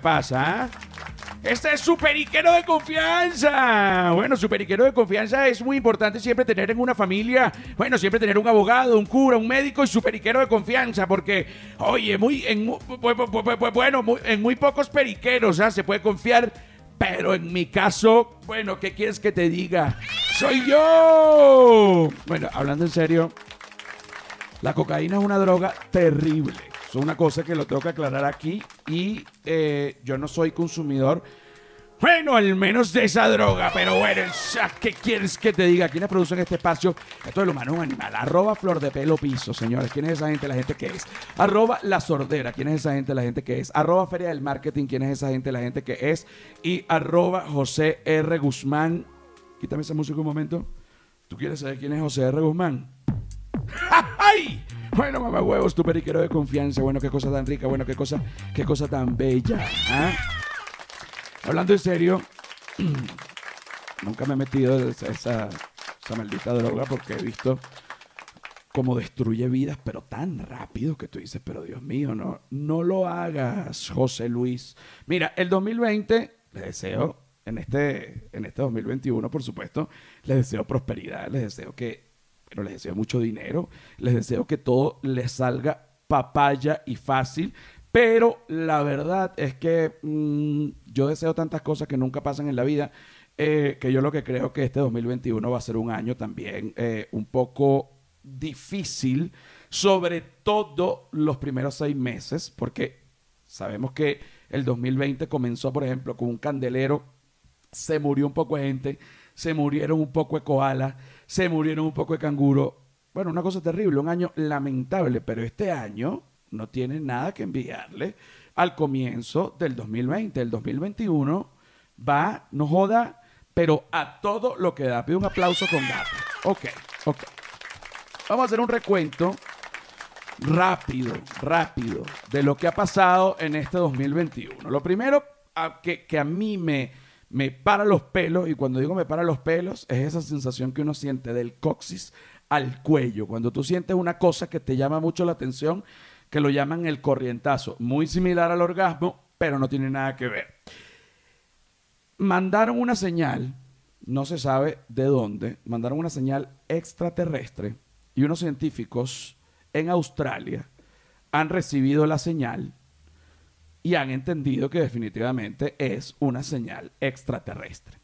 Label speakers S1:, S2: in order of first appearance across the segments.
S1: pasa? ¿ah? Este es su periquero de confianza. Bueno, su periquero de confianza es muy importante siempre tener en una familia, bueno, siempre tener un abogado, un cura, un médico y su periquero de confianza, porque, oye, muy, en, bueno, en muy pocos periqueros ¿ah? se puede confiar, pero en mi caso, bueno, ¿qué quieres que te diga? ¡Soy yo! Bueno, hablando en serio, la cocaína es una droga terrible. Es una cosa que lo tengo que aclarar aquí y eh, yo no soy consumidor. Bueno, al menos de esa droga, pero bueno, ¿qué quieres que te diga? ¿Quiénes producen este espacio? Esto es lo humano un animal. Arroba flor de pelo piso, señores. ¿Quién es esa gente? La gente que es. Arroba la sordera. ¿Quién es esa gente? La gente que es. Arroba feria del marketing. ¿Quién es esa gente? La gente que es. Y arroba José R. Guzmán. Quítame esa música un momento. ¿Tú quieres saber quién es José R. Guzmán? ¡Ay! Bueno, mamá huevos, tu periquero de confianza. Bueno, qué cosa tan rica, bueno, qué cosa, qué cosa tan bella. ¿ah? Hablando en serio, nunca me he metido esa, esa, maldita droga porque he visto cómo destruye vidas, pero tan rápido que tú dices, pero Dios mío, no, no lo hagas, José Luis. Mira, el 2020, les deseo, en este, en este 2021, por supuesto, les deseo prosperidad, les deseo que pero les deseo mucho dinero, les deseo que todo les salga papaya y fácil, pero la verdad es que mm, yo deseo tantas cosas que nunca pasan en la vida, eh, que yo lo que creo que este 2021 va a ser un año también eh, un poco difícil, sobre todo los primeros seis meses, porque sabemos que el 2020 comenzó, por ejemplo, con un candelero, se murió un poco de gente, se murieron un poco de koalas, se murieron un poco de canguro. Bueno, una cosa terrible, un año lamentable, pero este año no tiene nada que enviarle al comienzo del 2020. El 2021 va, no joda, pero a todo lo que da. Pido un aplauso con gato. Ok, ok. Vamos a hacer un recuento rápido, rápido, de lo que ha pasado en este 2021. Lo primero que, que a mí me, me para los pelos, y cuando digo me para los pelos, es esa sensación que uno siente del coxis al cuello. Cuando tú sientes una cosa que te llama mucho la atención, que lo llaman el corrientazo, muy similar al orgasmo, pero no tiene nada que ver. Mandaron una señal, no se sabe de dónde, mandaron una señal extraterrestre y unos científicos en Australia han recibido la señal y han entendido que definitivamente es una señal extraterrestre.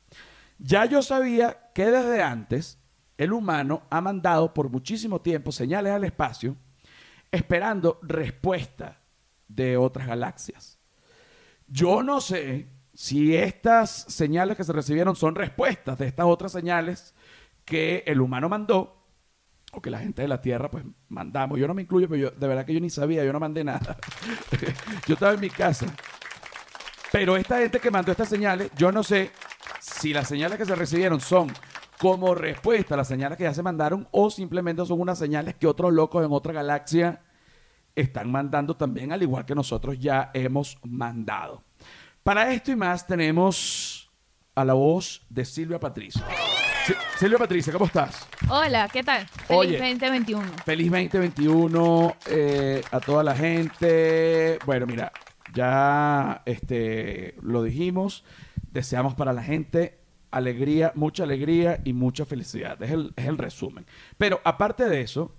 S1: Ya yo sabía que desde antes el humano ha mandado por muchísimo tiempo señales al espacio esperando respuesta de otras galaxias. Yo no sé si estas señales que se recibieron son respuestas de estas otras señales que el humano mandó o que la gente de la Tierra pues mandamos. Yo no me incluyo, pero yo, de verdad que yo ni sabía, yo no mandé nada. yo estaba en mi casa. Pero esta gente que mandó estas señales, yo no sé si las señales que se recibieron son como respuesta a las señales que ya se mandaron o simplemente son unas señales que otros locos en otra galaxia están mandando también, al igual que nosotros ya hemos mandado. Para esto y más tenemos a la voz de Silvia Silvia Patricia, ¿cómo estás?
S2: Hola, ¿qué tal? Feliz 2021.
S1: Feliz 2021 eh, a toda la gente. Bueno, mira, ya este, lo dijimos. Deseamos para la gente alegría, mucha alegría y mucha felicidad. Es el, es el resumen. Pero aparte de eso,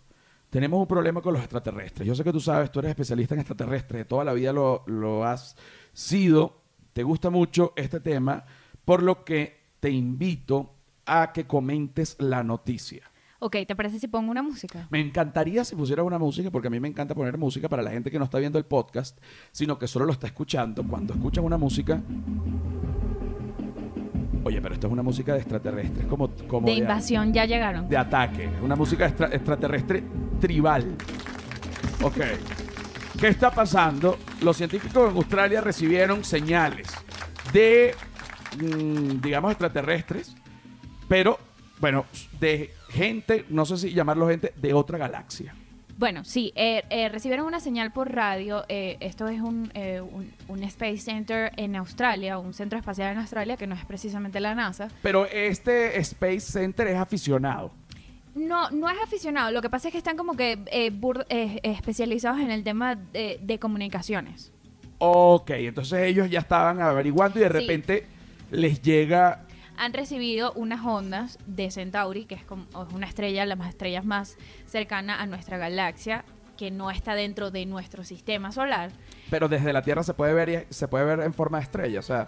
S1: tenemos un problema con los extraterrestres. Yo sé que tú sabes, tú eres especialista en extraterrestres, toda la vida lo, lo has sido, te gusta mucho este tema, por lo que te invito a que comentes la noticia.
S2: Ok, ¿te parece si pongo una música?
S1: Me encantaría si pusiera una música, porque a mí me encanta poner música para la gente que no está viendo el podcast, sino que solo lo está escuchando. Cuando escuchan una música... Oye, pero esto es una música de extraterrestres, como, como
S2: de, invasión, ya llegaron.
S1: De ataque, una música extraterrestre tribal. Ok. ¿Qué está pasando? Los científicos en Australia recibieron señales de, mm, digamos, extraterrestres pero bueno, de gente, no sé si llamarlo gente, de otra galaxia.
S2: Bueno, sí, eh, eh, recibieron una señal por radio. Eh, esto es un, un, Space Center en Australia, un centro espacial en Australia, que no es precisamente la NASA.
S1: Pero este Space Center es aficionado.
S2: No, no es aficionado. Lo que pasa es que están como que especializados en el tema de, de comunicaciones.
S1: Ok, entonces ellos ya estaban averiguando y de
S2: Sí.
S1: repente les llega
S2: Han recibido unas ondas de Centauri, que es, como, es una estrella, la más estrellas más cercana a nuestra galaxia, que no está dentro de nuestro sistema solar.
S1: Pero desde la Tierra se puede ver y- se puede ver en forma de estrella, o sea,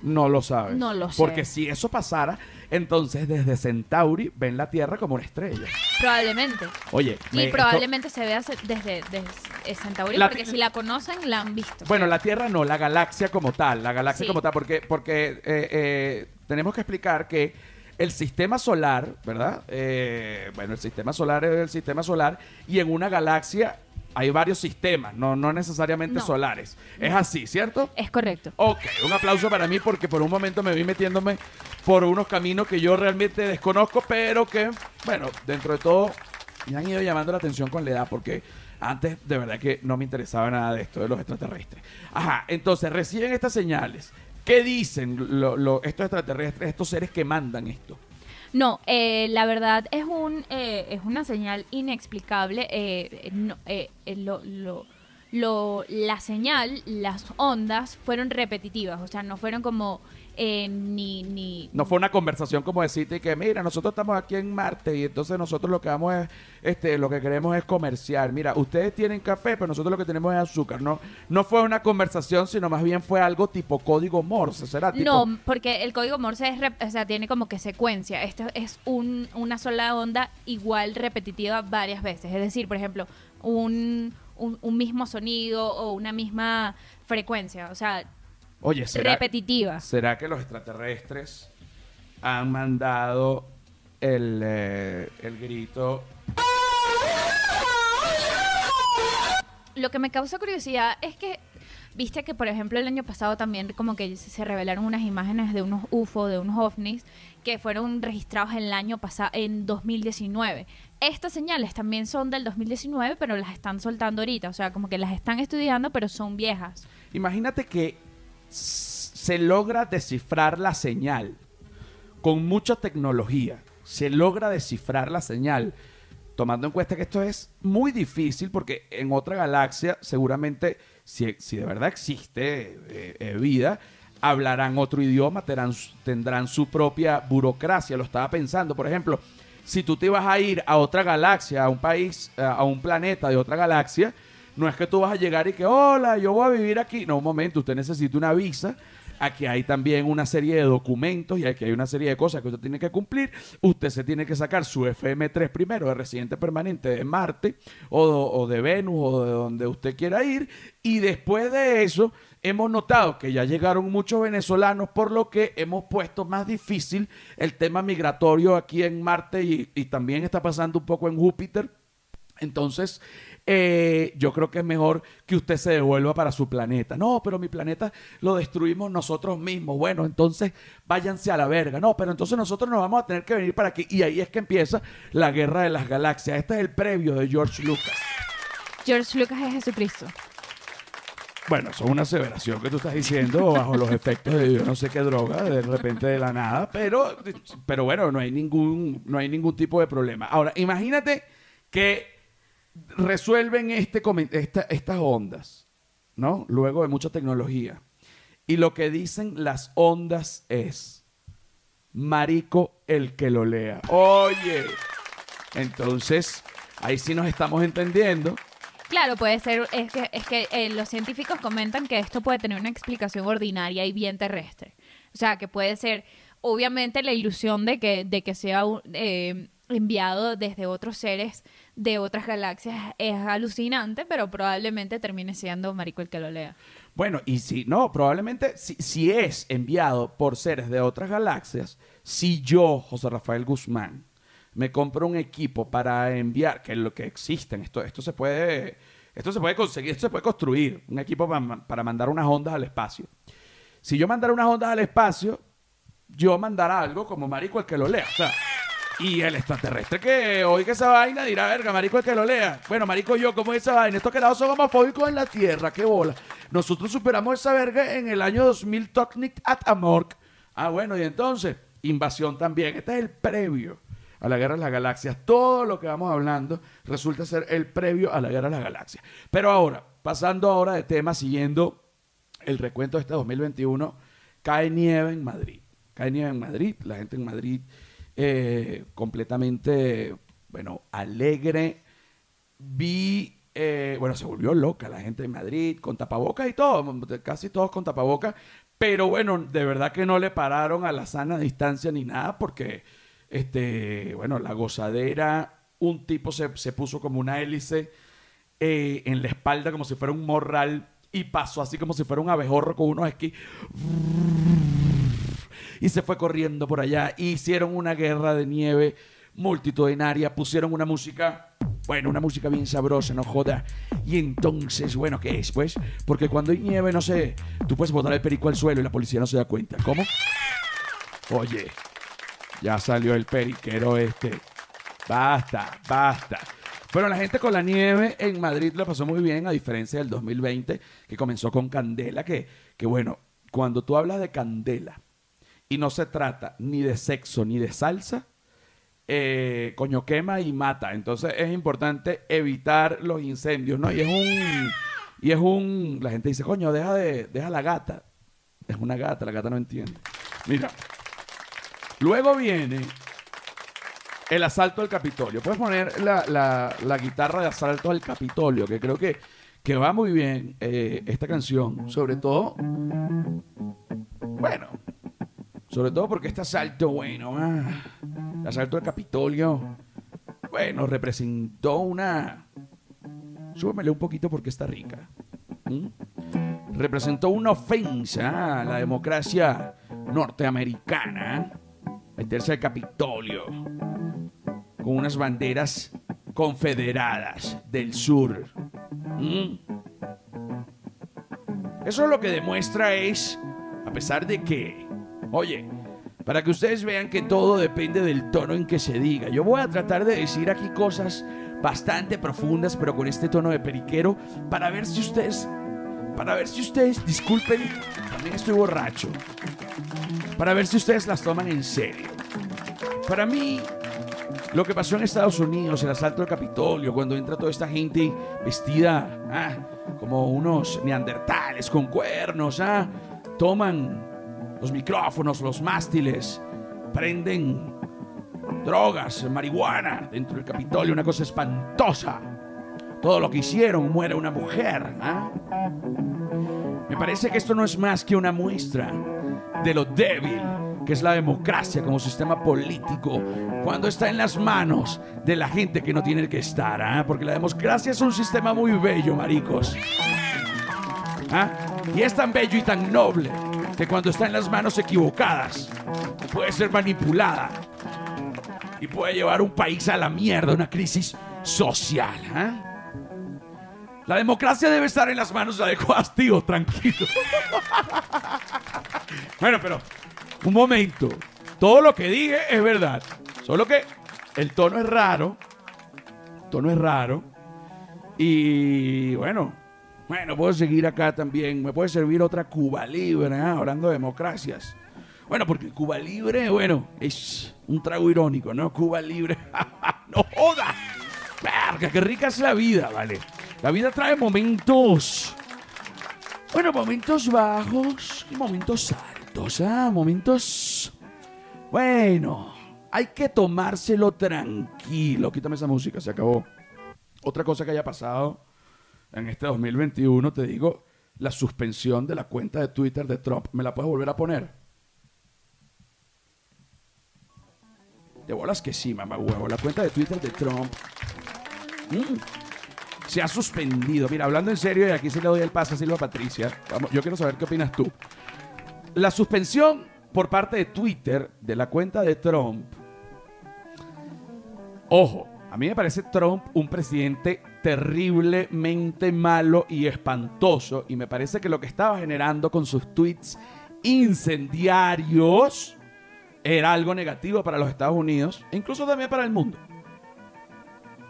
S1: no lo sabes.
S2: No lo sé.
S1: Porque si eso pasara, entonces desde Centauri ven la Tierra como una estrella.
S2: Probablemente.
S1: Oye,
S2: Y
S1: me- esto-
S2: probablemente se vea desde, desde Centauri,
S1: La-
S2: porque si la conocen, la han visto.
S1: bueno, la Tierra no, la galaxia como tal, la galaxia
S2: Sí.
S1: como tal, porque porque eh, eh, tenemos que explicar que el sistema solar, ¿verdad? Eh, bueno, el sistema solar es el sistema solar y en una galaxia hay varios sistemas, no, no necesariamente
S2: No.
S1: solares. Es así, ¿cierto?
S2: Es correcto.
S1: Ok, un aplauso para mí porque por un momento me vi metiéndome por unos caminos que yo realmente desconozco, pero que, bueno, dentro de todo me han ido llamando la atención con la edad porque antes de verdad que no me interesaba nada de esto de los extraterrestres. Ajá, entonces reciben estas señales. ¿Qué dicen lo- estos extraterrestres, estos seres que mandan esto?
S2: No, eh, la verdad es un eh, es una señal inexplicable. eh, eh, lo, lo- lo- la señal, las ondas fueron repetitivas, o sea, no fueron como eh, ni ni
S1: No fue una conversación como decirte que, mira, nosotros estamos aquí en Marte y entonces nosotros lo que vamos es, este, lo que queremos es comerciar. Mira, ustedes tienen café, pero nosotros lo que tenemos es azúcar. No, no fue una conversación, sino más bien fue algo tipo código Morse, ¿será? Tipo,
S2: No, porque el código Morse es o sea, tiene como que secuencia. Esto es un, una sola onda igual repetitiva varias veces. Es decir, por ejemplo, un, un, un mismo sonido o una misma frecuencia. O sea,
S1: Oye, ¿será,
S2: repetitiva.
S1: ¿será que los extraterrestres han mandado el, eh, el grito?
S2: Lo que me causa curiosidad es que, viste que, por ejemplo, el año pasado también como que se revelaron unas imágenes de unos UFO, de unos ovnis, que fueron registrados el año pasado, en 2019. Estas señales también son del 2019, pero las están soltando ahorita. O sea, como que las están estudiando, pero son viejas.
S1: Imagínate que se logra descifrar la señal con mucha tecnología. Se logra descifrar la señal. Tomando en cuenta que esto es muy difícil porque en otra galaxia seguramente, si, si de verdad existe eh, eh, vida, hablarán otro idioma, tendrán, su- propia burocracia. Lo estaba pensando, por ejemplo, si tú te ibas a ir a otra galaxia, a un país, a un planeta de otra galaxia, no es que tú vas a llegar y que, hola, yo voy a vivir aquí. No, un momento, usted necesita una visa. Aquí hay también una serie de documentos y aquí hay una serie de cosas que usted tiene que cumplir. Usted se tiene que sacar su FM3 primero de residente permanente de Marte o, o de Venus o de donde usted quiera ir. Y después de eso, hemos notado que ya llegaron muchos venezolanos, por lo que hemos puesto más difícil el tema migratorio aquí en Marte y, y también está pasando un poco en Júpiter. Entonces, eh, yo creo que es mejor que usted se devuelva para su planeta. No, pero mi planeta lo destruimos nosotros mismos. Bueno, entonces váyanse a la verga. No, pero entonces nosotros nos vamos a tener que venir para aquí. Y ahí es que empieza la guerra de las galaxias. Este es el previo de George Lucas.
S2: George Lucas es Jesucristo.
S1: Bueno, eso es una aseveración que tú estás diciendo bajo los efectos de yo no sé qué droga, de repente de la nada, pero, pero bueno, no hay ningún, no hay ningún tipo de problema. Ahora, imagínate que resuelven este, esta- estas ondas, ¿no? Luego de mucha tecnología. Y lo que dicen las ondas es, marico el que lo lea. Oye, entonces, ahí sí nos estamos entendiendo.
S2: Claro, puede ser, es que, es que eh, los científicos comentan que esto puede tener una explicación ordinaria y bien terrestre. O sea, que puede ser, obviamente, la ilusión de que, de que sea eh, enviado desde otros seres de otras galaxias es alucinante, pero probablemente termine siendo Marico el que lo lea.
S1: Bueno, y si no, probablemente si, si es enviado por seres de otras galaxias, si yo, José Rafael Guzmán, me compro un equipo para enviar, que es lo que existen, esto, esto se puede, esto se puede conseguir, esto se puede construir, un equipo para, para mandar unas ondas al espacio. Si yo mandara unas ondas al espacio, yo mandara algo como marico el que lo lea. O sea, y el extraterrestre que oiga esa vaina dirá, verga, marico el que lo lea. Bueno, marico yo, ¿cómo es esa vaina? Estos quedados son homofóbicos en la Tierra, qué bola. Nosotros superamos esa verga en el año 2000, Tocnic at Amorc. Ah, bueno, y entonces, invasión también. Este es el previo a la Guerra de las Galaxias. Todo lo que vamos hablando resulta ser el previo a la Guerra de las Galaxias. Pero ahora, pasando ahora de tema, siguiendo el recuento de este 2021, cae nieve en Madrid. Cae nieve en Madrid, la gente en Madrid eh, completamente, bueno, alegre. Vi eh, bueno, se volvió loca la gente en Madrid, con tapabocas y todo, casi todos con tapabocas, pero bueno, de verdad que no le pararon a la sana distancia ni nada, porque, este, bueno, la gozadera, un tipo se, puso como una hélice eh, en la espalda, como si fuera un morral, y pasó así como si fuera un abejorro con unos esquís. Y se fue corriendo por allá. Hicieron una guerra de nieve multitudinaria, pusieron una música bueno, una música bien sabrosa, no joda. Y entonces, bueno, ¿qué es? Pues, porque cuando hay nieve, no sé, tú puedes botar el perico al suelo y la policía no se da cuenta. ¿Cómo? Oye, ya salió el periquero este. Basta, basta. Bueno, la gente con la nieve en Madrid lo pasó muy bien, a diferencia del 2020, que comenzó con Candela, que, que bueno, cuando tú hablas de Candela y no se trata ni de sexo ni de salsa, eh, coño quema y mata. Entonces es importante evitar los incendios, ¿no? Y es un. Y es un. La gente dice, coño, deja de. Deja la gata. Es una gata, la gata no entiende. Mira. Luego viene el asalto al Capitolio. Puedes poner la, guitarra de asalto al Capitolio, que creo que, que va muy bien eh, esta canción. Sobre todo. Bueno. Sobre todo porque este asalto, bueno. Ah, asalto al Capitolio, bueno, representó una... Súbemele un poquito porque está rica. Representó una ofensa a la democracia norteamericana. Meterse al Capitolio con unas banderas confederadas del sur. Eso lo que demuestra es, a pesar de que, oye, para que ustedes vean que todo depende del tono en que se diga. Yo voy a tratar de decir aquí cosas bastante profundas, pero con este tono de periquero, para ver si ustedes, para ver si ustedes, disculpen, también estoy borracho, para ver si ustedes las toman en serio. Para mí, lo que pasó en Estados Unidos, el asalto al Capitolio, cuando entra toda esta gente vestida ah, como unos neandertales con cuernos, ah, toman los micrófonos, los mástiles, prenden drogas, marihuana dentro del Capitolio, una cosa espantosa. Todo lo que hicieron, muere una mujer. ¿ah? Me parece que esto no es más que una muestra de lo débil que es la democracia como sistema político cuando está en las manos de la gente que no tiene que estar, ¿ah? porque la democracia es un sistema muy bello, maricos. ¿ah? Y es tan bello y tan noble que cuando está en las manos equivocadas puede ser manipulada y puede llevar un país a la mierda, una crisis social. ¿eh? La democracia debe estar en las manos adecuadas, tío, tranquilo. bueno, pero un momento. Todo lo que dije es verdad. Solo que el tono es raro. El tono es raro. Y bueno, bueno, puedo seguir acá también. Me puede servir otra Cuba Libre, ¿eh? hablando de democracias. Bueno, porque Cuba Libre, bueno, es un trago irónico, ¿no? Cuba Libre. ¡No joda! Verga, qué rica es la vida, ¿vale? La vida trae momentos. Bueno, momentos bajos y momentos altos, ¿ah? Momentos. Bueno, hay que tomárselo tranquilo. Quítame esa música, se acabó. Otra cosa que haya pasado en este 2021, te digo, la suspensión de la cuenta de Twitter de Trump. ¿Me la puedes volver a poner? De bolas que sí, mamá huevo. La cuenta de Twitter de Trump mm, se ha suspendido. Mira, hablando en serio, y aquí sí le doy el paso a Silva Patricia. Yo quiero saber qué opinas tú. La suspensión por parte de Twitter de la cuenta de Trump. Ojo, a mí me parece Trump un presidente terriblemente malo y espantoso. Y me parece que lo que estaba generando con sus tweets incendiarios era algo negativo para los Estados Unidos e incluso también para el mundo.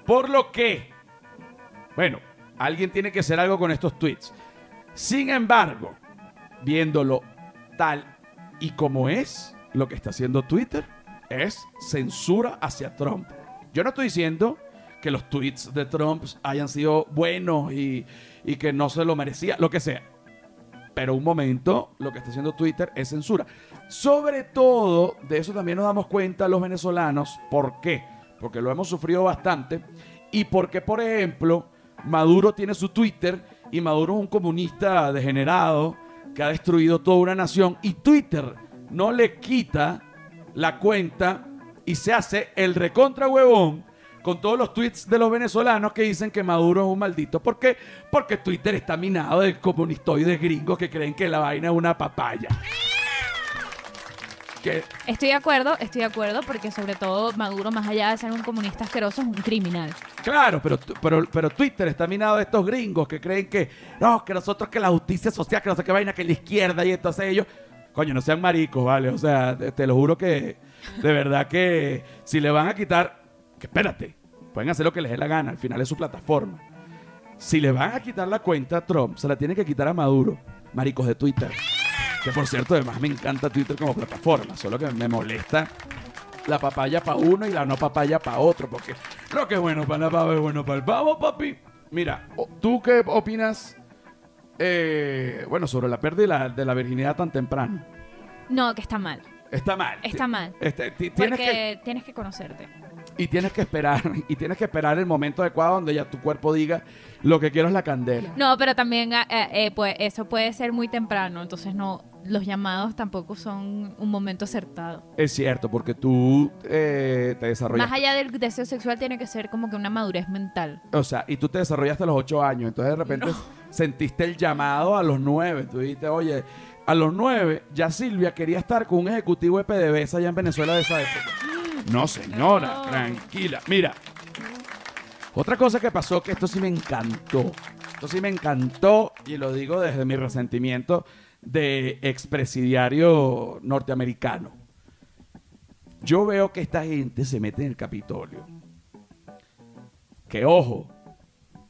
S1: Por lo que, bueno, alguien tiene que hacer algo con estos tweets. Sin embargo, viéndolo tal y como es lo que está haciendo Twitter, es censura hacia Trump. Yo no estoy diciendo que los tweets de Trump hayan sido buenos y, y que no se lo merecía, lo que sea. Pero un momento, lo que está haciendo Twitter es censura. Sobre todo, de eso también nos damos cuenta los venezolanos. ¿Por qué? Porque lo hemos sufrido bastante. Y porque, por ejemplo, Maduro tiene su Twitter y Maduro es un comunista degenerado que ha destruido toda una nación. Y Twitter no le quita la cuenta y se hace el recontra huevón con todos los tweets de los venezolanos que dicen que Maduro es un maldito. ¿Por qué? Porque Twitter está minado de comunistoides gringos que creen que la vaina es una papaya. Que,
S2: Estoy de acuerdo, estoy de acuerdo, porque sobre todo Maduro, más allá de ser un comunista asqueroso, es un criminal.
S1: claro, pero, pero, pero Twitter está minado de estos gringos que creen que no, que nosotros que la justicia social, que no sé qué vaina, que la izquierda y entonces ellos, coño, no sean maricos, ¿vale? O sea, te, te lo juro que de verdad que si le van a quitar, que espérate, pueden hacer lo que les dé la gana, al final es su plataforma. Si le van a quitar la cuenta a Trump, se la tienen que quitar a Maduro, maricos de Twitter. Que por cierto, además me encanta Twitter como plataforma, solo que me molesta la papaya para uno y la no papaya para otro, porque lo que es bueno para la papa es bueno para el pavo, papi. Mira, ¿tú qué opinas, eh, bueno, sobre la pérdida de la, virginidad tan temprano?
S2: No, que está mal.
S1: Está mal.
S2: Está mal.
S1: Este, ti- tienes
S2: Porque
S1: que,
S2: tienes que conocerte.
S1: Y tienes que esperar, y tienes que esperar el momento adecuado donde ya tu cuerpo diga lo que quiero es la candela.
S2: No, pero también eh, eh, pues, eso puede ser muy temprano, entonces no, los llamados tampoco son un momento acertado.
S1: Es cierto, porque tú eh, te desarrollas.
S2: Más allá del deseo sexual tiene que ser como que una madurez mental.
S1: O sea, y tú te desarrollaste a los ocho años, entonces de repente sentiste el llamado a los nueve. Tú dijiste, oye, a los nueve ya Silvia quería estar con un ejecutivo de PDVSA allá en Venezuela de esa época. No, señora, tranquila. Mira, otra cosa que pasó que esto sí me encantó. Esto sí me encantó y lo digo desde mi resentimiento de expresidiario norteamericano. Yo veo que esta gente se mete en el Capitolio. Que ojo,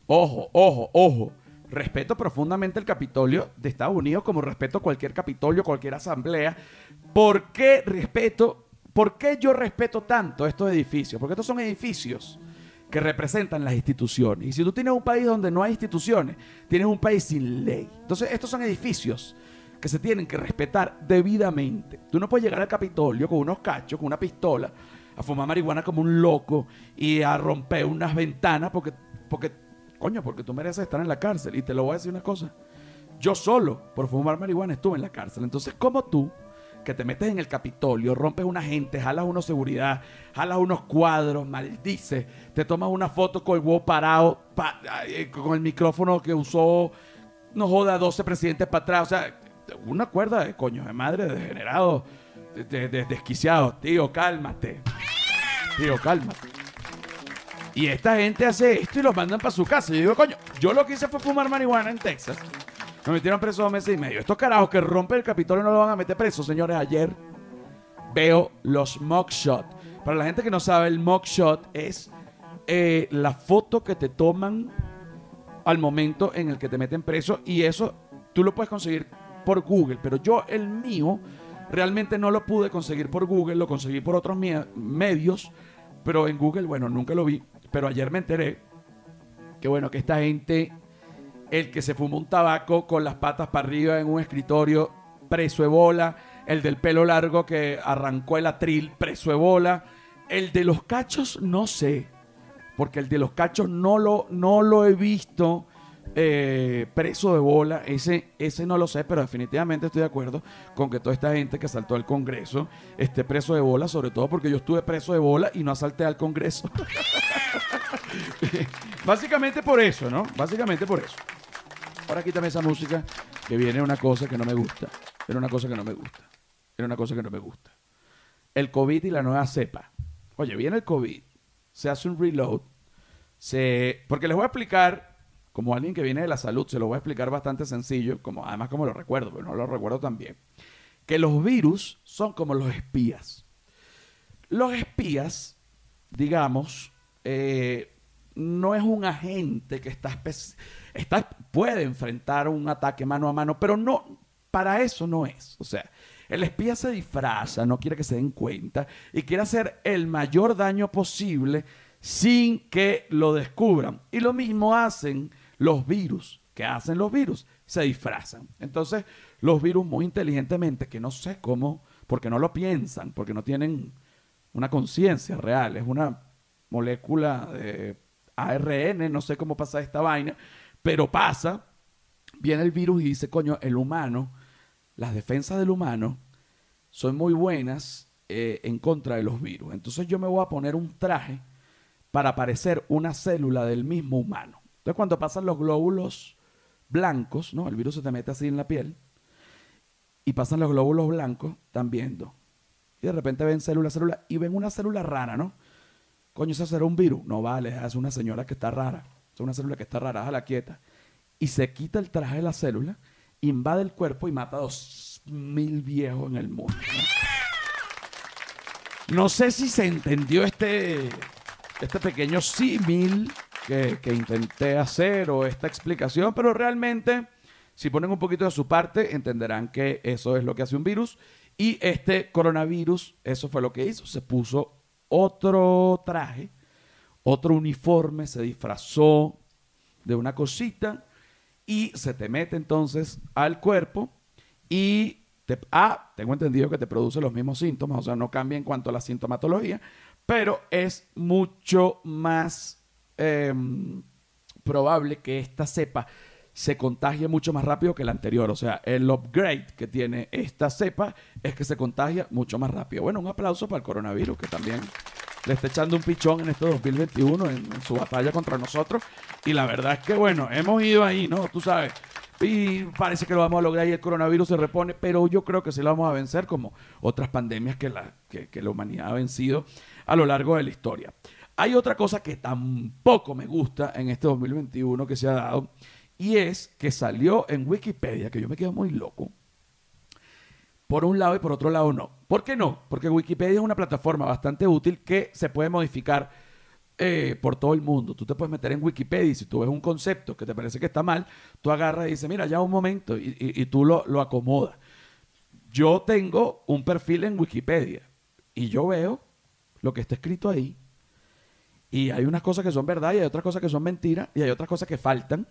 S1: ojo, ojo, ojo. Respeto profundamente el Capitolio de Estados Unidos como respeto cualquier Capitolio, cualquier asamblea. ¿Por qué respeto? ¿Por qué yo respeto tanto estos edificios? Porque estos son edificios que representan las instituciones. Y si tú tienes un país donde no hay instituciones, tienes un país sin ley. Entonces, estos son edificios que se tienen que respetar debidamente. Tú no puedes llegar al Capitolio con unos cachos, con una pistola, a fumar marihuana como un loco y a romper unas ventanas porque, porque, coño, porque tú mereces estar en la cárcel. Y te lo voy a decir una cosa. Yo solo, por fumar marihuana, estuve en la cárcel. Entonces, como tú, que te metes en el Capitolio, rompes una gente, jalas unos seguridad, jalas unos cuadros, maldices, te tomas una foto con el huevo parado, pa- ay, con el micrófono que usó, no joda, 12 presidentes para atrás, o sea, una cuerda de coño de madre, degenerado, de, de- de- desquiciado. Tío, cálmate. Tío, cálmate. Y esta gente hace esto y los mandan para su casa. Yo digo, coño, yo lo que hice fue fumar marihuana en Texas. Me metieron preso dos meses y medio. Estos carajos que rompen el Capitolio no lo van a meter preso, señores. Ayer veo los mugshot. Para la gente que no sabe, el mugshot es eh, la foto que te toman al momento en el que te meten preso. Y eso tú lo puedes conseguir por Google. Pero yo, el mío, realmente no lo pude conseguir por Google. Lo conseguí por otros medios. Pero en Google, bueno, nunca lo vi. Pero ayer me enteré que, bueno, que esta gente el que se fumó un tabaco con las patas para arriba en un escritorio, preso de bola, el del pelo largo que arrancó el atril, preso de bola, el de los cachos, no sé, porque el de los cachos no lo, no lo he visto eh, preso de bola, ese, ese no lo sé, pero definitivamente estoy de acuerdo con que toda esta gente que asaltó al Congreso esté preso de bola, sobre todo porque yo estuve preso de bola y no asalté al Congreso. Básicamente por eso, ¿no? Básicamente por eso. Ahora quítame esa música que viene una cosa que no me gusta. Era una cosa que no me gusta. Era una cosa que no me gusta. El COVID y la nueva cepa. Oye, viene el COVID, se hace un reload, se... porque les voy a explicar, como alguien que viene de la salud, se lo voy a explicar bastante sencillo, como además como lo recuerdo, pero no lo recuerdo tan bien, que los virus son como los espías. Los espías, digamos, eh, no es un agente que está, espe- puede enfrentar un ataque mano a mano, pero no para eso no es. O sea, El espía se disfraza, no quiere que se den cuenta y quiere hacer el mayor daño posible sin que lo descubran. Y lo mismo hacen los virus. ¿Qué hacen los virus? Se disfrazan. Entonces, los virus muy inteligentemente, que no sé cómo, porque no lo piensan, porque no tienen una conciencia real, es una molécula de ARN, no sé cómo pasa esta vaina, pero pasa, viene el virus y dice, coño, el humano, las defensas del humano son muy buenas eh, en contra de los virus. Entonces yo me voy a poner un traje para parecer una célula del mismo humano. Entonces cuando pasan los glóbulos blancos, ¿no? El virus se te mete así en la piel y pasan los glóbulos blancos, están viendo. Y de repente ven célula, célula y ven una célula rara, ¿no? Coño, ¿eso será un virus? No vale, es una señora que está rara. Es una célula que está rara, la quieta. Y se quita el traje de la célula, invade el cuerpo y mata a dos mil viejos en el mundo. No, sé si se entendió este, este pequeño símil que, que intenté hacer o esta explicación, pero realmente, si ponen un poquito de su parte, entenderán que eso es lo que hace un virus. Y este coronavirus, eso fue lo que hizo, se puso otro traje, otro uniforme, se disfrazó de una cosita y se te mete entonces al cuerpo y te, ah, tengo entendido que te produce los mismos síntomas, o sea, no cambia en cuanto a la sintomatología, pero es mucho más em, probable que esta cepa se contagie mucho más rápido que la anterior. O sea, el upgrade que tiene esta cepa es que se contagia mucho más rápido. Bueno, un aplauso para el coronavirus, que también le está echando un pichón en este 2021 en, su batalla contra nosotros. Y la verdad es que, bueno, hemos ido ahí, ¿no? Tú sabes. Y parece que lo vamos a lograr y el coronavirus se repone, pero yo creo que sí lo vamos a vencer como otras pandemias que la, que la humanidad ha vencido a lo largo de la historia. Hay otra cosa que tampoco me gusta en este 2021 que se ha dado y es que salió en Wikipedia, que yo me quedo muy loco. Por un lado y por otro lado no. ¿Por qué no? Porque Wikipedia es una plataforma bastante útil que se puede modificar eh, por todo el mundo. Tú te puedes meter en Wikipedia y si tú ves un concepto que te parece que está mal, tú agarras y dices, mira, ya un momento, y, tú lo, lo acomodas. Yo tengo un perfil en Wikipedia y yo veo lo que está escrito ahí. Y hay unas cosas que son verdad y hay otras cosas que son mentiras y hay otras cosas que faltan.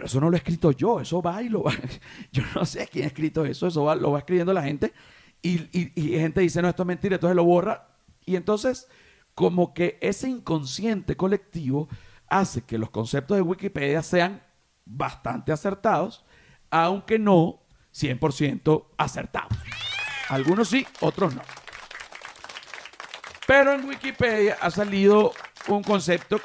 S1: Pero eso no lo he escrito yo, eso va y lo va. Yo no sé quién ha escrito eso, eso va, lo va escribiendo la gente y, y, gente dice, no, esto es mentira, entonces lo borra. Y entonces, como que ese inconsciente colectivo hace que los conceptos de Wikipedia sean bastante acertados, aunque no 100% acertados. Algunos sí, otros no. Pero en Wikipedia ha salido un concepto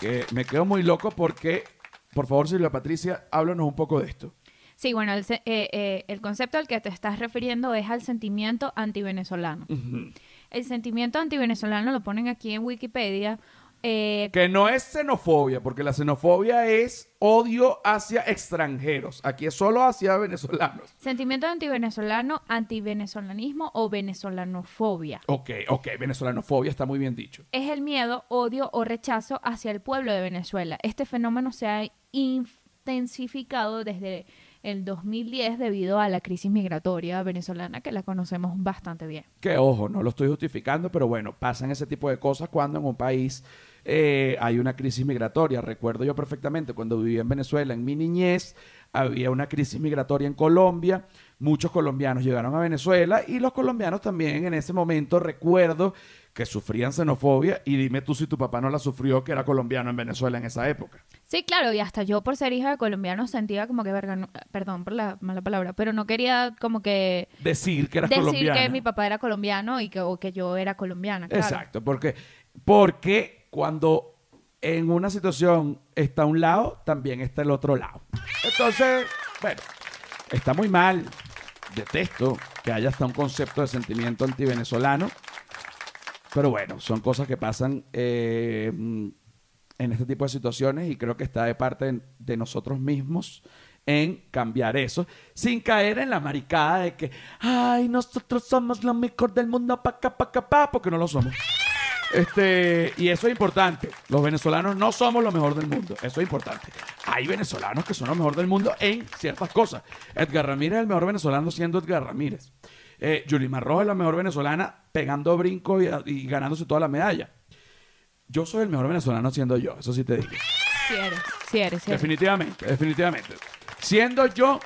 S1: que me quedo muy loco porque por favor, Silvia Patricia, háblanos un poco de esto.
S2: Sí, bueno, el, eh, eh, el, concepto al que te estás refiriendo es al sentimiento antivenezolano. Uh -huh. El sentimiento antivenezolano lo ponen aquí en Wikipedia. Eh,
S1: que no es xenofobia, porque la xenofobia es odio hacia extranjeros. Aquí es solo hacia venezolanos.
S2: Sentimiento antivenezolano, antivenezolanismo o venezolanofobia.
S1: Ok, ok, venezolanofobia está muy bien dicho.
S2: Es el miedo, odio o rechazo hacia el pueblo de Venezuela. Este fenómeno se ha intensificado desde el 2010 debido a la crisis migratoria venezolana que la conocemos bastante bien.
S1: Que ojo, no lo estoy justificando, pero bueno, pasan ese tipo de cosas cuando en un país eh, hay una crisis migratoria. Recuerdo yo perfectamente cuando vivía en Venezuela, en mi niñez, había una crisis migratoria en Colombia. Muchos colombianos llegaron a Venezuela y los colombianos también en ese momento recuerdo que sufrían xenofobia y dime tú si tu papá no la sufrió que era colombiano en Venezuela en esa época.
S2: Sí, claro, y hasta yo por ser hija de colombianos sentía como que, verga, no, perdón por la mala palabra, pero no quería como que...
S1: Decir que
S2: decir
S1: colombiano.
S2: Decir que mi papá era colombiano y que, o que yo era colombiana, claro.
S1: Exacto, porque, porque cuando en una situación está un lado, también está el otro lado. Entonces, bueno, está muy mal. Detesto que haya hasta un concepto de sentimiento antivenezolano. Pero bueno, son cosas que pasan eh, en este tipo de situaciones y creo que está de parte de, nosotros mismos en cambiar eso, sin caer en la maricada de que, ay, nosotros somos lo mejor del mundo, pa' pa' pa, porque no lo somos. Este, y eso es importante. Los venezolanos no somos lo mejor del mundo. Eso es importante. Hay venezolanos que son lo mejor del mundo en ciertas cosas. Edgar Ramírez es el mejor venezolano siendo Edgar Ramírez. Eh, Yulimar Rojas es la mejor venezolana pegando brinco y, y ganándose toda la medalla. Yo soy el mejor venezolano siendo yo, eso sí te digo.
S2: Sí eres, sí eres, sí eres.
S1: Definitivamente, definitivamente. Siendo yo,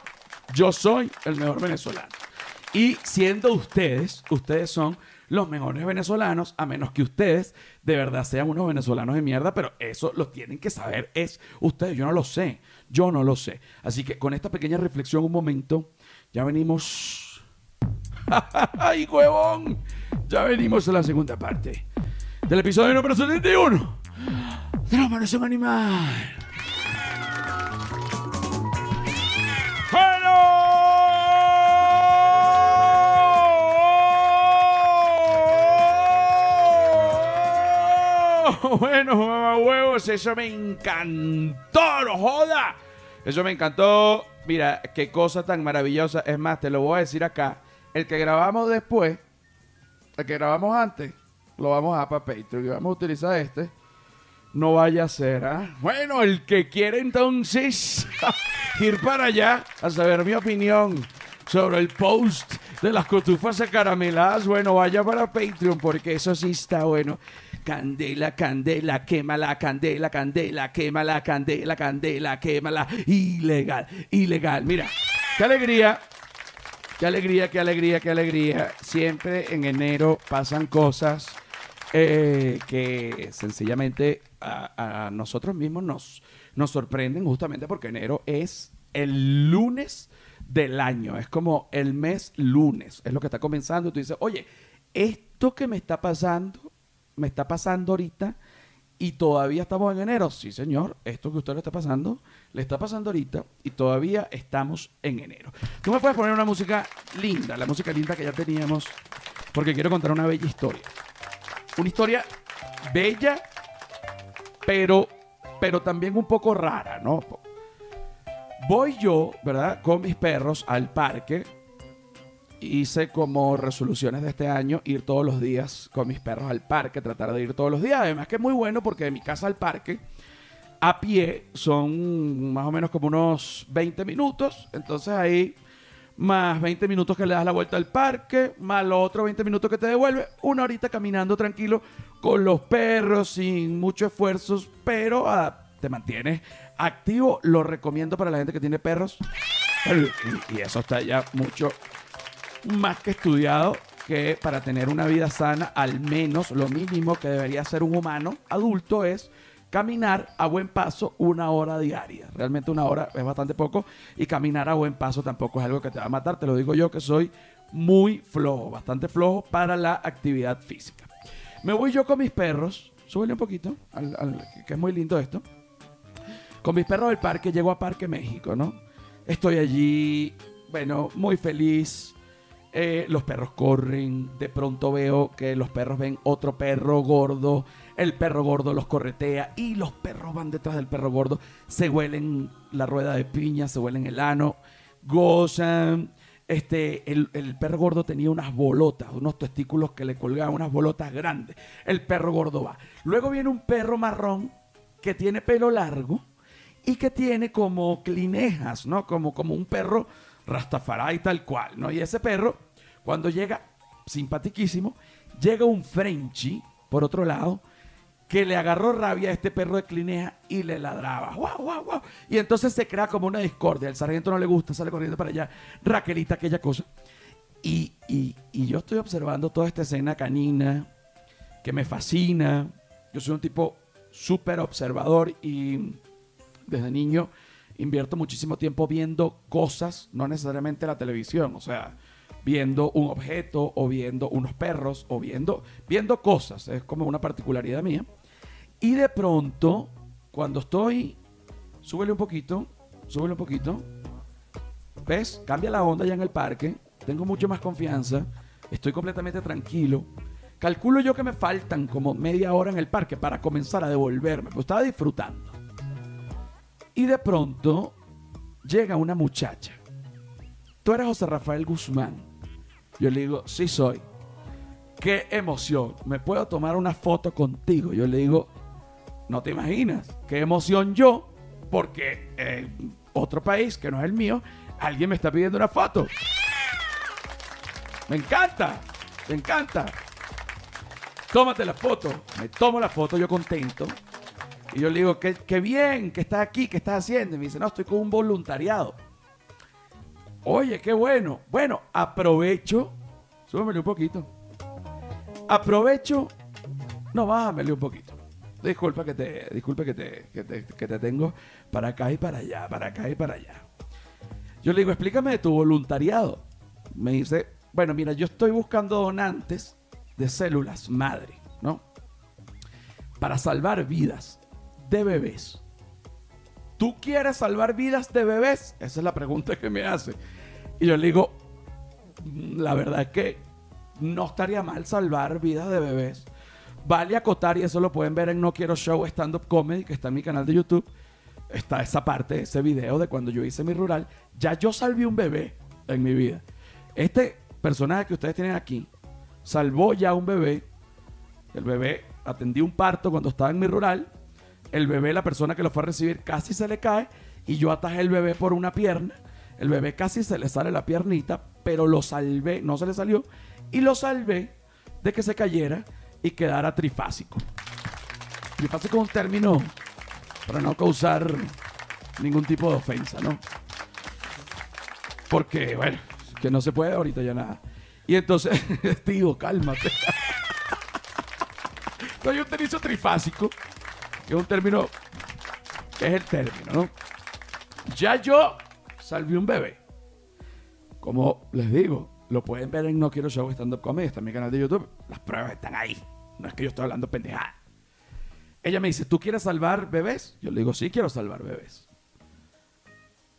S1: yo soy el mejor venezolano. Y siendo ustedes, ustedes son los mejores venezolanos, a menos que ustedes de verdad sean unos venezolanos de mierda, pero eso lo tienen que saber es ustedes, yo no lo sé, yo no lo sé. Así que con esta pequeña reflexión, un momento, ya venimos... ¡Ay, huevón! Ya venimos a la segunda parte del episodio número 71. Drama no es un animal. ¡Hello! Bueno, huevos, eso me encantó, no joda. Eso me encantó. Mira, qué cosa tan maravillosa. Es más, te lo voy a decir acá. El que grabamos después, el que grabamos antes, lo vamos a para Patreon y vamos a utilizar este. No vaya a ser, ¿ah? Bueno, el que quiere entonces ir para allá a saber mi opinión sobre el post de las cotufas acarameladas, bueno, vaya para Patreon porque eso sí está bueno. Candela, candela, quema la candela, candela, quema la candela, candela, quémala. Ilegal, ilegal. Mira, qué alegría Qué alegría, qué alegría, qué alegría. Siempre en enero pasan cosas eh, que sencillamente a, nosotros mismos nos, nos sorprenden justamente porque enero es el lunes del año. Es como el mes lunes. Es lo que está comenzando. Tú dices, oye, esto que me está pasando, me está pasando ahorita y todavía estamos en enero. Sí, señor, esto que usted le está pasando, le está pasando ahorita y todavía estamos en enero. Tú me puedes poner una música linda, la música linda que ya teníamos, porque quiero contar una bella historia. Una historia bella, pero, pero también un poco rara, ¿no? Voy yo, ¿verdad? Con mis perros al parque. Hice como resoluciones de este año ir todos los días con mis perros al parque, tratar de ir todos los días. Además que es muy bueno porque de mi casa al parque a pie son más o menos como unos 20 minutos. Entonces ahí más 20 minutos que le das la vuelta al parque, más los otros 20 minutos que te devuelve, una horita caminando tranquilo con los perros sin mucho esfuerzo, pero ah, te mantienes activo. Lo recomiendo para la gente que tiene perros. Y, y eso está ya mucho más que estudiado que para tener una vida sana, al menos lo mínimo que debería ser un humano adulto es caminar a buen paso una hora diaria. Realmente una hora es bastante poco y caminar a buen paso tampoco es algo que te va a matar. Te lo digo yo que soy muy flojo, bastante flojo para la actividad física. Me voy yo con mis perros, súbele un poquito, al- al- que es muy lindo esto. Con mis perros del parque, llego a Parque México, ¿no? Estoy allí, bueno, muy feliz. Eh, los perros corren, de pronto veo que los perros ven otro perro gordo, el perro gordo los corretea y los perros van detrás del perro gordo, se huelen la rueda de piña, se huelen el ano, gozan. Este, el, el perro gordo tenía unas bolotas, unos testículos que le colgaban unas bolotas grandes. El perro gordo va. Luego viene un perro marrón que tiene pelo largo y que tiene como clinejas, ¿no? Como, como un perro Rastafari tal cual, ¿no? Y ese perro, cuando llega, simpatiquísimo, llega un Frenchy, por otro lado, que le agarró rabia a este perro de clineja y le ladraba. ¡Guau, guau, guau! Y entonces se crea como una discordia. El sargento no le gusta, sale corriendo para allá. Raquelita, aquella cosa. Y, y- y yo estoy observando toda esta escena canina que me fascina. Yo soy un tipo súper observador y desde niño invierto muchísimo tiempo viendo cosas, no necesariamente la televisión, o sea, viendo un objeto o viendo unos perros o viendo, viendo cosas, es como una particularidad mía. Y de pronto, cuando estoy, súbele un poquito, súbele un poquito, ¿ves? Cambia la onda ya en el parque, tengo mucho más confianza, estoy completamente tranquilo. Calculo yo que me faltan como media hora en el parque para comenzar a devolverme, pues estaba disfrutando. Y de pronto llega una muchacha. ¿Tú eres José Rafael Guzmán? Yo le digo, sí soy. qué emoción. ¿Me puedo tomar una foto contigo? Yo le digo, no te imaginas, qué emoción yo, porque en otro país que no es el mío, alguien me está pidiendo una foto. Me encanta, me encanta. Tómate la foto. Me tomo la foto, yo contento. Y yo le digo, qué, qué bien que estás aquí, ¿qué estás haciendo? Y me dice, no, estoy con un voluntariado. Oye, qué bueno. Bueno, aprovecho. Súbemele un poquito. Aprovecho. No, bájamele un poquito. Disculpa que te, disculpa que te, que te, que te tengo para acá y para allá, para acá y para allá. Yo le digo, explícame de tu voluntariado. Me dice, bueno, mira, yo estoy buscando donantes de células madre, ¿no? Para salvar vidas de bebés. ¿Tú quieres salvar vidas de bebés? Esa es la pregunta que me hace. Y yo le digo, "Mm, la verdad es que no estaría mal salvar vidas de bebés. Vale acotar, y eso lo pueden ver en No Quiero Show Stand Up Comedy, que está en mi canal de YouTube. Está esa parte, ese video de cuando yo hice mi rural. Ya yo salvé un bebé en mi vida. Este personaje que ustedes tienen aquí salvó ya un bebé. El bebé atendí un parto cuando estaba en mi rural. El bebé, la persona que lo fue a recibir, casi se le cae. Y yo atajé el bebé por una pierna. El bebé casi se le sale la piernita, pero lo salvé, no se le salió. Y lo salvé de que se cayera y quedara trifásico. Trifásico es un término para no causar ningún tipo de ofensa, ¿no? Porque, bueno, que no se puede ahorita ya nada. Y entonces, tío, cálmate. Entonces yo utilizo trifásico, es un término, es el término, ¿no? Ya yo salvé un bebé. Como les digo, lo pueden ver en No Quiero Show Stand Up Comedy, está en mi canal de YouTube. Las pruebas están ahí. No es que yo estoy hablando pendejada. Ella me dice, ¿tú quieres salvar bebés? Yo le digo, sí, quiero salvar bebés.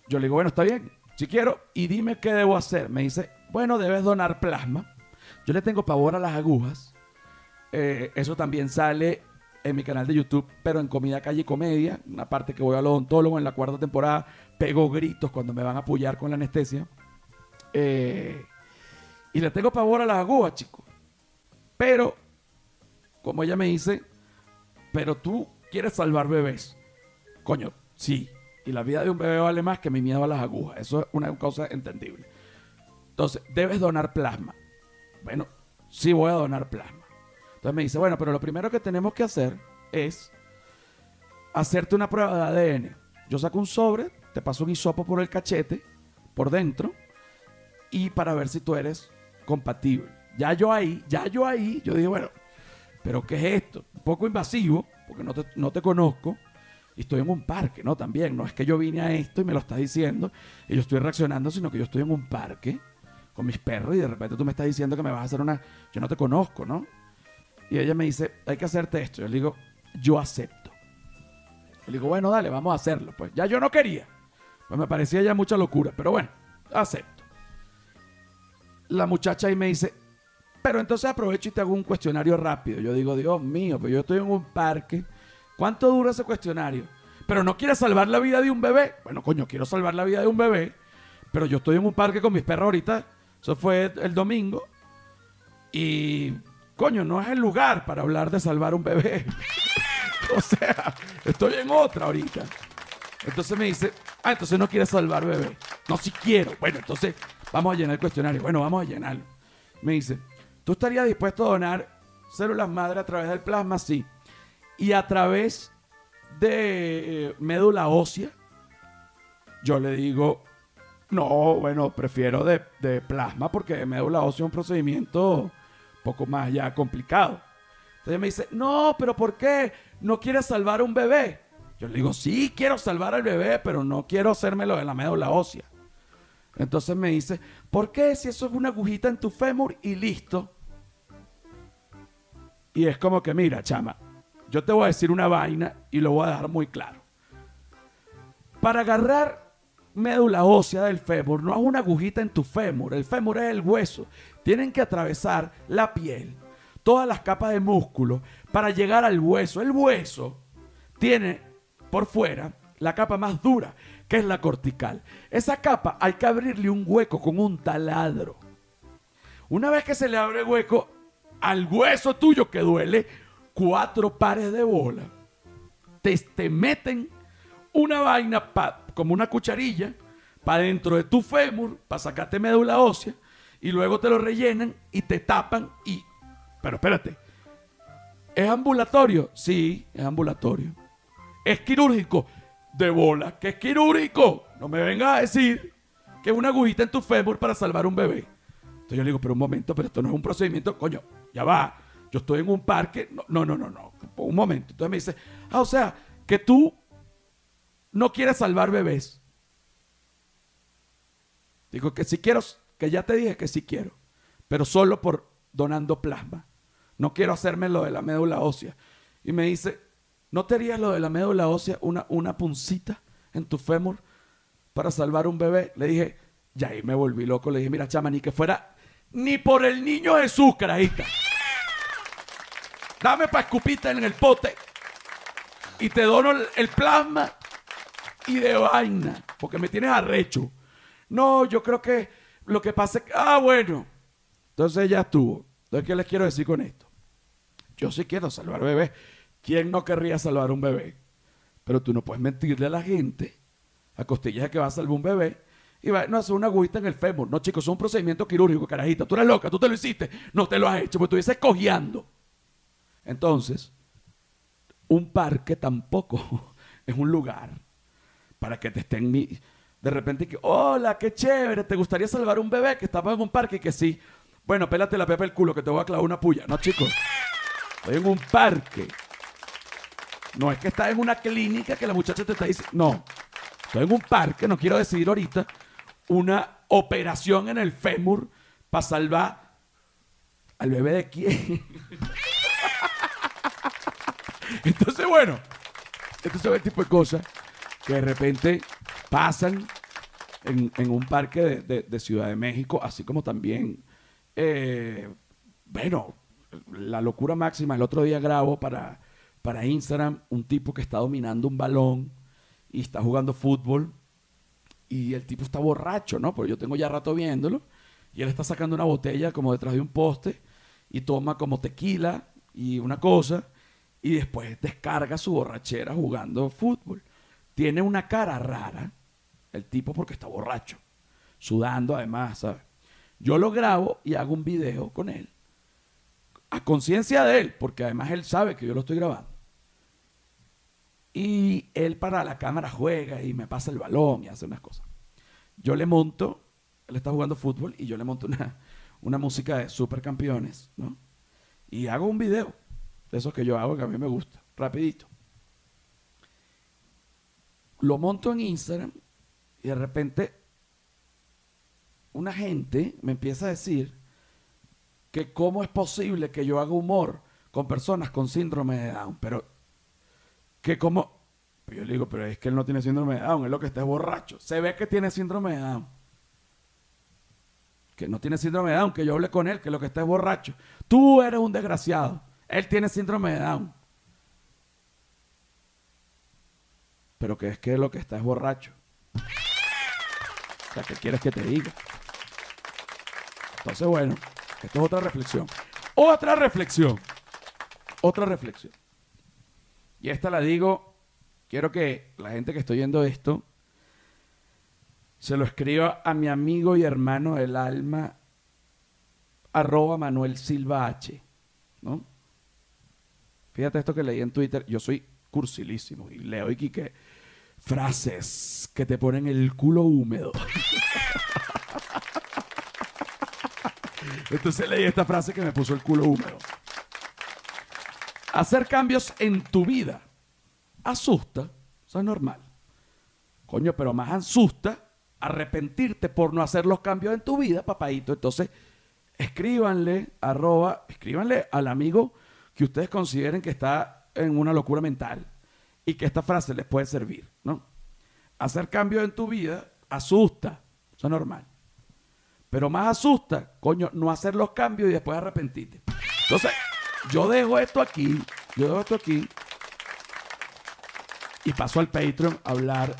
S1: Yo le digo, bueno, está bien, si quiero. Y dime qué debo hacer. Me dice, bueno, debes donar plasma. Yo le tengo pavor a las agujas. Eh, eso también sale en mi canal de YouTube, pero en Comida Calle y Comedia, una parte que voy al odontólogo en la cuarta temporada, pego gritos cuando me van a apoyar con la anestesia. Eh, y le tengo pavor a las agujas, chicos. Pero, como ella me dice, pero tú quieres salvar bebés. Coño, sí. Y la vida de un bebé vale más que mi miedo a las agujas. Eso es una cosa entendible. Entonces, debes donar plasma. Bueno, sí voy a donar plasma. Entonces me dice, bueno, pero lo primero que tenemos que hacer es hacerte una prueba de ADN. Yo saco un sobre, te paso un hisopo por el cachete, por dentro, y para ver si tú eres compatible. Ya yo ahí, ya yo ahí, yo dije, bueno, pero ¿qué es esto? Un poco invasivo, porque no te, no te conozco, y estoy en un parque, ¿no? También, no es que yo vine a esto y me lo estás diciendo, y yo estoy reaccionando, sino que yo estoy en un parque con mis perros y de repente tú me estás diciendo que me vas a hacer una... Yo no te conozco, ¿no? Y ella me dice, hay que hacerte esto. Yo le digo, yo acepto. Le digo, bueno, dale, vamos a hacerlo. Pues ya yo no quería. Pues me parecía ya mucha locura, pero bueno, acepto. La muchacha ahí me dice, pero entonces aprovecho y te hago un cuestionario rápido. Yo digo, Dios mío, pero yo estoy en un parque. ¿Cuánto dura ese cuestionario? Pero no quieres salvar la vida de un bebé. Bueno, coño, quiero salvar la vida de un bebé. Pero yo estoy en un parque con mis perros ahorita. Eso fue el domingo. Y, coño, no es el lugar para hablar de salvar un bebé. o sea, estoy en otra ahorita. Entonces me dice, ah, entonces no quieres salvar bebé. No, si quiero. Bueno, entonces vamos a llenar el cuestionario. Bueno, vamos a llenarlo. Me dice, ¿tú estarías dispuesto a donar células madre a través del plasma? Sí. Y a través de eh, médula ósea, yo le digo, no, bueno, prefiero de, de plasma porque médula ósea es un procedimiento poco más ya complicado. Entonces me dice, no, pero ¿por qué? ¿No quieres salvar a un bebé? Yo le digo, sí, quiero salvar al bebé, pero no quiero hacérmelo de la médula ósea. Entonces me dice, ¿por qué si eso es una agujita en tu fémur y listo? Y es como que, mira, chama, yo te voy a decir una vaina y lo voy a dejar muy claro. Para agarrar médula ósea del fémur no es una agujita en tu fémur, el fémur es el hueso. Tienen que atravesar la piel, todas las capas de músculo para llegar al hueso. El hueso tiene por fuera la capa más dura, que es la cortical. Esa capa hay que abrirle un hueco con un taladro. Una vez que se le abre hueco, al hueso tuyo que duele cuatro pares de bola, te, te meten una vaina pa- como una cucharilla para dentro de tu fémur, para sacarte médula ósea, y luego te lo rellenan y te tapan y... Pero espérate, ¿es ambulatorio? Sí, es ambulatorio. ¿Es quirúrgico? De bola, que es quirúrgico. No me vengas a decir que es una agujita en tu fémur para salvar un bebé. Entonces yo le digo, pero un momento, pero esto no es un procedimiento, coño, ya va. Yo estoy en un parque. No, no, no, no, no. Un momento. Entonces me dice, ah, o sea, que tú no quieres salvar bebés. Digo que si quiero, que ya te dije que sí quiero, pero solo por donando plasma. No quiero hacerme lo de la médula ósea. Y me dice, ¿no te harías lo de la médula ósea una, una puncita en tu fémur para salvar un bebé? Le dije, ya ahí me volví loco. Le dije, mira, chama, ni que fuera ni por el niño Jesús, carajita. Dame para escupita en el pote y te dono el plasma y de vaina, porque me tienes arrecho. No, yo creo que lo que pasa es que, ah, bueno, entonces ya estuvo. Entonces, ¿qué les quiero decir con esto? Yo sí quiero salvar bebés. ¿Quién no querría salvar un bebé? Pero tú no puedes mentirle a la gente a costillas de que va a salvar un bebé y va, no, hacer una agüita en el fémur. No, chicos, es un procedimiento quirúrgico, carajita. Tú eres loca, tú te lo hiciste. No te lo has hecho, porque estuvieses cojeando. Entonces, un parque tampoco es un lugar para que te estén mi- de repente que, hola, qué chévere, ¿te gustaría salvar un bebé que estaba en un parque? Y que sí. Bueno, pélate la pepa el culo que te voy a clavar una puya. No, chicos. Estoy en un parque. No es que estás en una clínica que la muchacha te está diciendo. No. Estoy en un parque, no quiero decidir ahorita, una operación en el fémur para salvar al bebé de quién. Entonces, bueno, son el tipo de cosas que de repente pasan en, un parque de Ciudad de México, así como también, eh, bueno, la locura máxima. El otro día grabo para, para Instagram un tipo que está dominando un balón y está jugando fútbol y el tipo está borracho, ¿no? Porque yo tengo ya rato viéndolo y él está sacando una botella como detrás de un poste y toma como tequila y una cosa y después descarga su borrachera jugando fútbol. Tiene una cara rara el tipo porque está borracho, sudando además, ¿sabes? Yo lo grabo y hago un video con él. A conciencia de él, porque además él sabe que yo lo estoy grabando. Y él para la cámara juega y me pasa el balón y hace unas cosas. Yo le monto, él está jugando fútbol y yo le monto una, una música de supercampeones, ¿no? Y hago un video de esos que yo hago que a mí me gusta, rapidito. Lo monto en Instagram y de repente una gente me empieza a decir que cómo es posible que yo haga humor con personas con síndrome de Down, pero que como yo le digo, pero es que él no tiene síndrome de Down, es lo que está es borracho. Se ve que tiene síndrome de Down. Que no tiene síndrome de Down, que yo hable con él, que lo que está es borracho. Tú eres un desgraciado. Él tiene síndrome de Down. Pero que es que lo que está es borracho. O sea, ¿qué quieres que te diga? Entonces, bueno, esto es otra reflexión. Otra reflexión. Otra reflexión. Y esta la digo, quiero que la gente que estoy viendo esto se lo escriba a mi amigo y hermano del alma, arroba Manuel Silva H. ¿no? Fíjate esto que leí en Twitter. Yo soy cursilísimo y leo aquí que frases que te ponen el culo húmedo. Entonces leí esta frase que me puso el culo húmedo. Hacer cambios en tu vida asusta, eso es normal. Coño, pero más asusta arrepentirte por no hacer los cambios en tu vida, papadito. Entonces, escríbanle, arroba, escríbanle al amigo que ustedes consideren que está en una locura mental y que esta frase les puede servir, ¿no? Hacer cambios en tu vida asusta, eso es normal. Pero más asusta, coño, no hacer los cambios y después arrepentirte. Entonces, yo dejo esto aquí, yo dejo esto aquí y paso al Patreon a hablar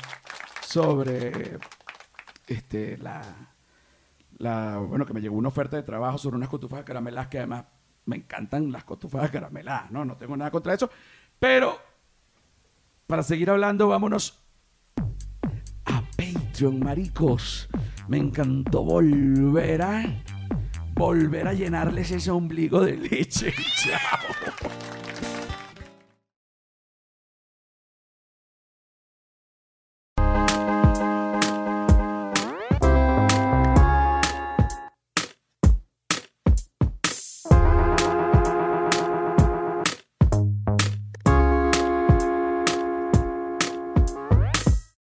S1: sobre este la, la bueno que me llegó una oferta de trabajo sobre unas cotufas de caramelas que además me encantan las cotufadas carameladas, ¿no? No tengo nada contra eso. Pero, para seguir hablando, vámonos a Patreon, maricos. Me encantó volver a... Volver a llenarles ese ombligo de leche. Chao.